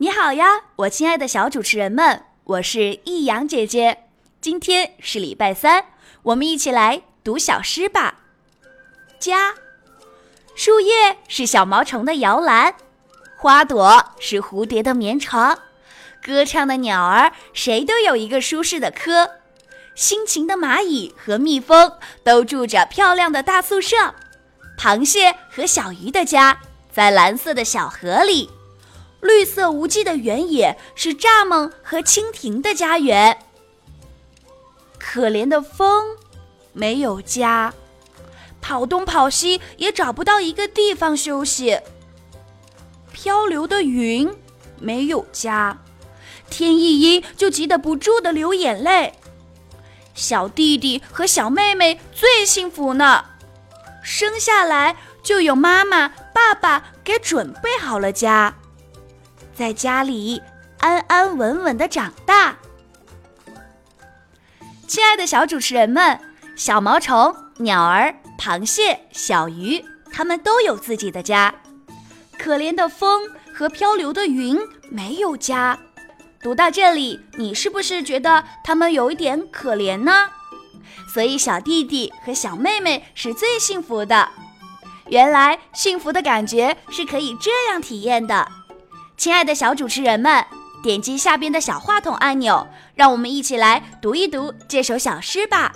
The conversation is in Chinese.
你好呀，我亲爱的小主持人们，我是易阳姐姐。今天是礼拜三，我们一起来读小诗吧。家，树叶是小毛虫的摇篮，花朵是蝴蝶的棉床，歌唱的鸟儿谁都有一个舒适的窠，辛勤的蚂蚁和蜜蜂都住着漂亮的大宿舍，螃蟹和小鱼的家在蓝色的小河里。绿色无际的原野是蚱蜢和蜻蜓的家园。可怜的风，没有家，跑东跑西也找不到一个地方休息。漂流的云，没有家，天一阴就急得不住的流眼泪。小弟弟和小妹妹最幸福呢，生下来就有妈妈、爸爸给准备好了家。在家里安安稳稳的长大。亲爱的小主持人们，小毛虫、鸟儿、螃蟹、小鱼，它们都有自己的家。可怜的风和漂流的云没有家。读到这里，你是不是觉得它们有一点可怜呢？所以，小弟弟和小妹妹是最幸福的。原来，幸福的感觉是可以这样体验的。亲爱的小主持人们，点击下边的小话筒按钮，让我们一起来读一读这首小诗吧。